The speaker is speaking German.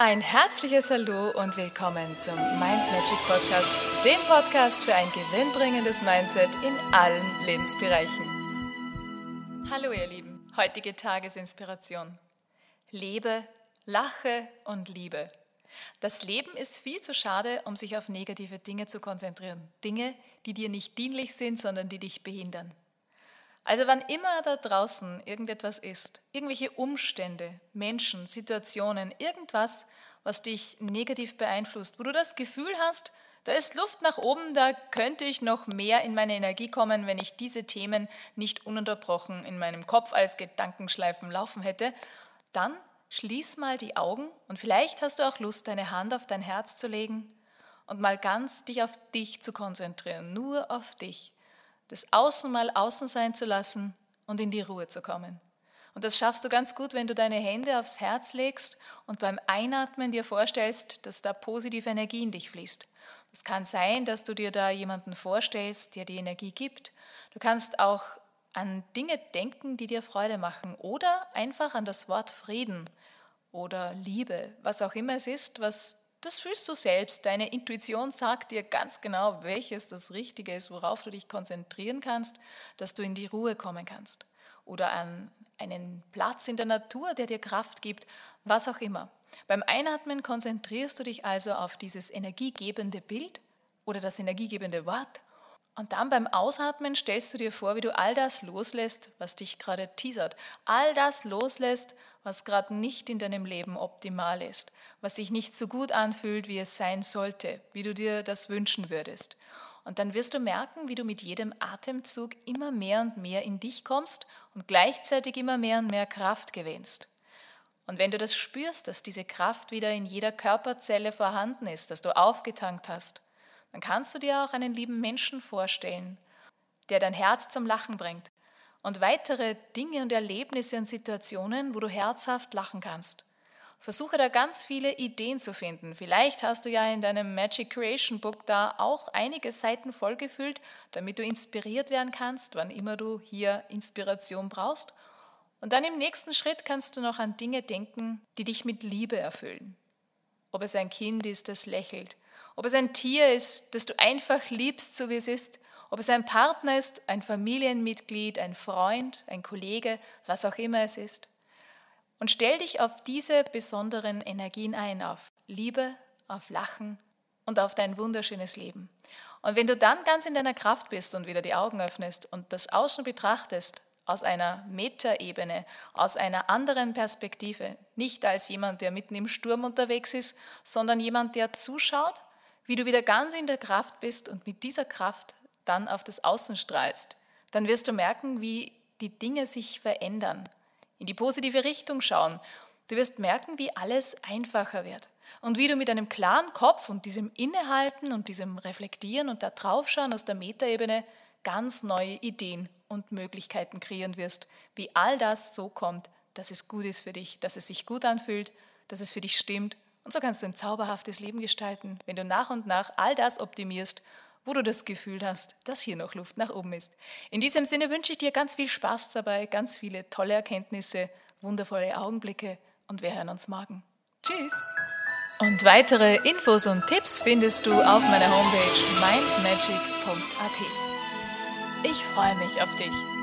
Ein herzliches Hallo und willkommen zum Mind Magic Podcast, dem Podcast für ein gewinnbringendes Mindset in allen Lebensbereichen. Hallo ihr Lieben, heutige Tagesinspiration. Lebe, lache und liebe. Das Leben ist viel zu schade, um sich auf negative Dinge zu konzentrieren. Dinge, die dir nicht dienlich sind, sondern die dich behindern. Also wann immer da draußen irgendetwas ist, irgendwelche Umstände, Menschen, Situationen, irgendwas, was dich negativ beeinflusst, wo du das Gefühl hast, da ist Luft nach oben, da könnte ich noch mehr in meine Energie kommen, wenn ich diese Themen nicht ununterbrochen in meinem Kopf als Gedankenschleifen laufen hätte, dann schließ mal die Augen und vielleicht hast du auch Lust, deine Hand auf dein Herz zu legen und mal ganz dich auf dich zu konzentrieren, nur auf dich das Außen mal außen sein zu lassen und in die Ruhe zu kommen. Und das schaffst du ganz gut, wenn du deine Hände aufs Herz legst und beim Einatmen dir vorstellst, dass da positive Energie in dich fließt. Es kann sein, dass du dir da jemanden vorstellst, der die Energie gibt. Du kannst auch an Dinge denken, die dir Freude machen oder einfach an das Wort Frieden oder Liebe, was auch immer es ist, was das fühlst du selbst. Deine Intuition sagt dir ganz genau, welches das Richtige ist, worauf du dich konzentrieren kannst, dass du in die Ruhe kommen kannst. Oder an einen Platz in der Natur, der dir Kraft gibt, was auch immer. Beim Einatmen konzentrierst du dich also auf dieses energiegebende Bild oder das energiegebende Wort. Und dann beim Ausatmen stellst du dir vor, wie du all das loslässt, was dich gerade teasert. All das loslässt, was gerade nicht in deinem Leben optimal ist, was sich nicht so gut anfühlt, wie es sein sollte, wie du dir das wünschen würdest. Und dann wirst du merken, wie du mit jedem Atemzug immer mehr und mehr in dich kommst und gleichzeitig immer mehr und mehr Kraft gewinnst. Und wenn du das spürst, dass diese Kraft wieder in jeder Körperzelle vorhanden ist, dass du aufgetankt hast, dann kannst du dir auch einen lieben Menschen vorstellen, der dein Herz zum Lachen bringt, und weitere Dinge und Erlebnisse und Situationen, wo du herzhaft lachen kannst. Versuche da ganz viele Ideen zu finden. Vielleicht hast du ja in deinem Magic Creation Book da auch einige Seiten vollgefüllt, damit du inspiriert werden kannst, wann immer du hier Inspiration brauchst. Und dann im nächsten Schritt kannst du noch an Dinge denken, die dich mit Liebe erfüllen. Ob es ein Kind ist, das lächelt, ob es ein Tier ist, das du einfach liebst, so wie es ist, ob es ein Partner ist, ein Familienmitglied, ein Freund, ein Kollege, was auch immer es ist. Und stell dich auf diese besonderen Energien ein, auf Liebe, auf Lachen und auf dein wunderschönes Leben. Und wenn du dann ganz in deiner Kraft bist und wieder die Augen öffnest und das Außen betrachtest, aus einer Metaebene, aus einer anderen Perspektive, nicht als jemand, der mitten im Sturm unterwegs ist, sondern jemand, der zuschaut, wie du wieder ganz in der Kraft bist und mit dieser Kraft dann auf das Außen strahlst, dann wirst du merken, wie die Dinge sich verändern, in die positive Richtung schauen. Du wirst merken, wie alles einfacher wird und wie du mit einem klaren Kopf und diesem Innehalten und diesem Reflektieren und da draufschauen aus der Metaebene ganz neue Ideen und Möglichkeiten kreieren wirst, wie all das so kommt, dass es gut ist für dich, dass es sich gut anfühlt, dass es für dich stimmt. Und so kannst du ein zauberhaftes Leben gestalten, wenn du nach und nach all das optimierst wo du das Gefühl hast, dass hier noch Luft nach oben ist. In diesem Sinne wünsche ich dir ganz viel Spaß dabei, ganz viele tolle Erkenntnisse, wundervolle Augenblicke und wir hören uns morgen. Tschüss! Und weitere Infos und Tipps findest du auf meiner Homepage mindmagic.at. Ich freue mich auf dich.